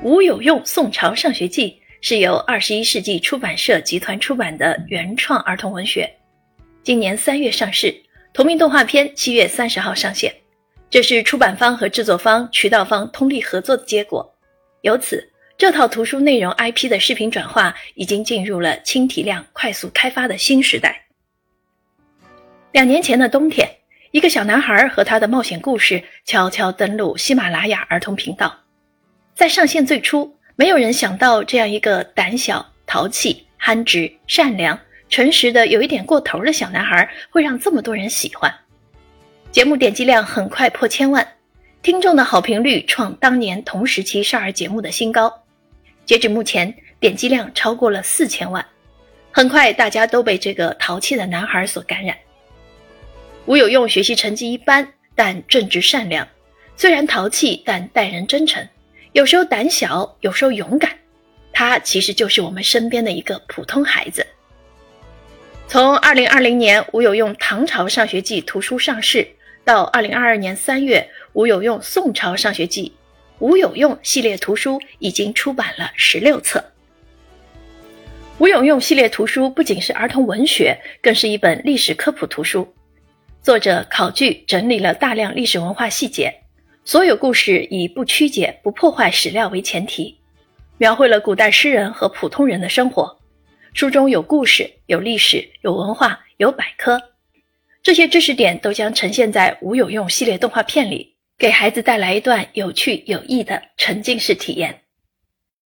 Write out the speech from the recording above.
吴有用《宋朝上学记》是由二十一世纪出版社集团出版的原创儿童文学，今年三月上市，同名动画片七月三十号上线。这是出版方和制作方、渠道方通力合作的结果。由此，这套图书内容 IP 的视频转化已经进入了轻体量、快速开发的新时代。两年前的冬天，一个小男孩和他的冒险故事悄悄登陆喜马拉雅儿童频道。在上线最初，没有人想到这样一个胆小、淘气、憨直、善良、诚实的有一点过头的小男孩会让这么多人喜欢。节目点击量很快破千万，听众的好评率创当年同时期少儿节目的新高。截止目前，点击量超过了四千万。很快，大家都被这个淘气的男孩所感染。吴有用学习成绩一般，但正直善良，虽然淘气，但待人真诚。有时候胆小，有时候勇敢，他其实就是我们身边的一个普通孩子。从二零二零年吴有用《唐朝上学记》图书上市，到二零二二年三月吴有用《宋朝上学记》，吴有用系列图书已经出版了十六册。吴有用系列图书不仅是儿童文学，更是一本历史科普图书。作者考据整理了大量历史文化细节。所有故事以不曲解、不破坏史料为前提，描绘了古代诗人和普通人的生活。书中有故事、有历史、有文化、有百科，这些知识点都将呈现在无有用系列动画片里，给孩子带来一段有趣有益的沉浸式体验。